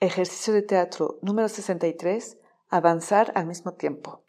Ejercicio de teatro número 63, avanzar al mismo tiempo.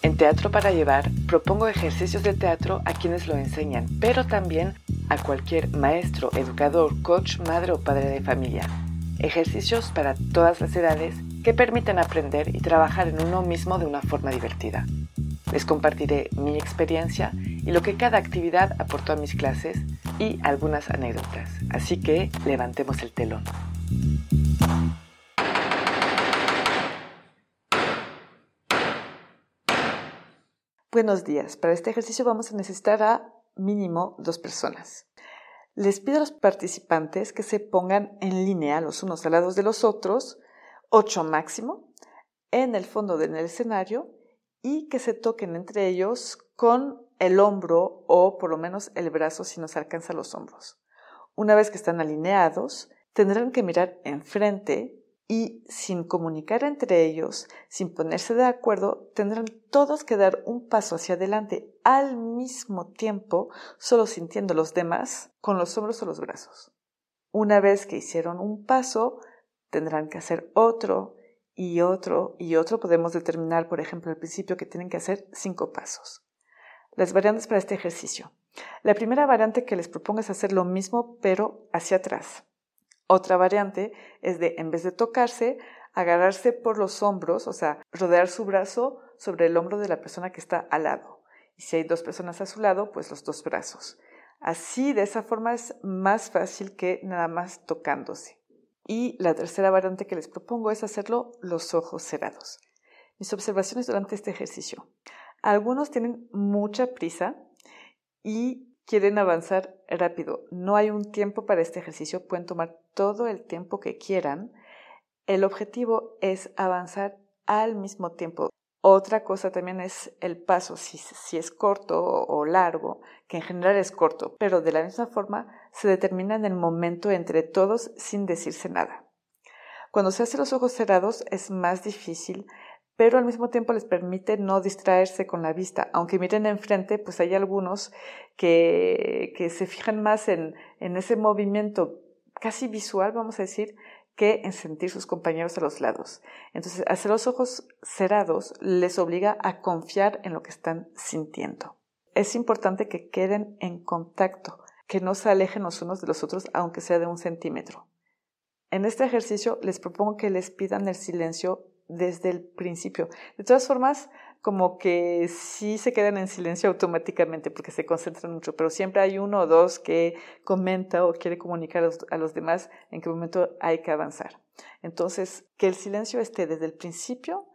En Teatro para Llevar propongo ejercicios de teatro a quienes lo enseñan, pero también a cualquier maestro, educador, coach, madre o padre de familia. Ejercicios para todas las edades que permiten aprender y trabajar en uno mismo de una forma divertida. Les compartiré mi experiencia y lo que cada actividad aportó a mis clases y algunas anécdotas. Así que levantemos el telón. Buenos días. Para este ejercicio vamos a necesitar a mínimo dos personas. Les pido a los participantes que se pongan en línea los unos al lado de los otros, ocho máximo, en el fondo del escenario y que se toquen entre ellos con el hombro o por lo menos el brazo si nos alcanza los hombros. Una vez que están alineados, tendrán que mirar enfrente y sin comunicar entre ellos, sin ponerse de acuerdo, tendrán todos que dar un paso hacia adelante al mismo tiempo, solo sintiendo los demás con los hombros o los brazos. Una vez que hicieron un paso, tendrán que hacer otro y otro y otro. Podemos determinar, por ejemplo, al principio que tienen que hacer cinco pasos. Las variantes para este ejercicio. La primera variante que les propongo es hacer lo mismo, pero hacia atrás. Otra variante es de, en vez de tocarse, agarrarse por los hombros, o sea, rodear su brazo sobre el hombro de la persona que está al lado. Y si hay dos personas a su lado, pues los dos brazos. Así, de esa forma es más fácil que nada más tocándose. Y la tercera variante que les propongo es hacerlo los ojos cerrados. Mis observaciones durante este ejercicio. Algunos tienen mucha prisa y quieren avanzar rápido. No hay un tiempo para este ejercicio, pueden tomar todo el tiempo que quieran. El objetivo es avanzar al mismo tiempo. Otra cosa también es el paso, si, es corto o largo, que en general es corto, pero de la misma forma se determina en el momento entre todos sin decirse nada. Cuando se hace los ojos cerrados es más difícil pero al mismo tiempo les permite no distraerse con la vista. Aunque miren enfrente, pues hay algunos que, que se fijan más en, en ese movimiento casi visual, vamos a decir, que en sentir sus compañeros a los lados. Entonces, hacer los ojos cerrados les obliga a confiar en lo que están sintiendo. Es importante que queden en contacto, que no se alejen los unos de los otros, aunque sea de un centímetro. En este ejercicio les propongo que les pidan el silencio desde el principio. De todas formas, como que sí se quedan en silencio automáticamente porque se concentran mucho, pero siempre hay uno o dos que comenta o quiere comunicar a los, demás en qué momento hay que avanzar. Entonces, que el silencio esté desde el principio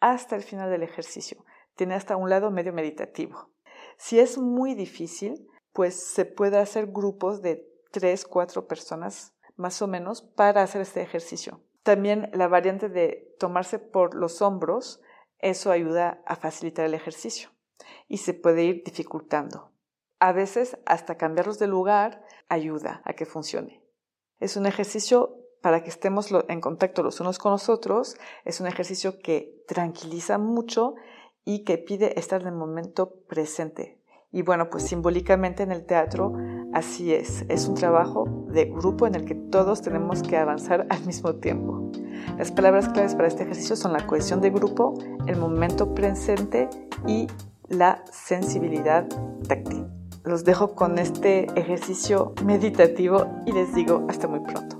hasta el final del ejercicio. Tiene hasta un lado medio meditativo. Si es muy difícil, pues se puede hacer grupos de tres, cuatro personas más o menos para hacer este ejercicio. También la variante de tomarse por los hombros, eso ayuda a facilitar el ejercicio y se puede ir dificultando. A veces hasta cambiarlos de lugar ayuda a que funcione. Es un ejercicio para que estemos en contacto los unos con los otros, es un ejercicio que tranquiliza mucho y que pide estar en el momento presente. Y bueno, pues simbólicamente en el teatro Así es, es un trabajo de grupo en el que todos tenemos que avanzar al mismo tiempo. Las palabras claves para este ejercicio son la cohesión de grupo, el momento presente y la sensibilidad táctil. Los dejo con este ejercicio meditativo y les digo hasta muy pronto.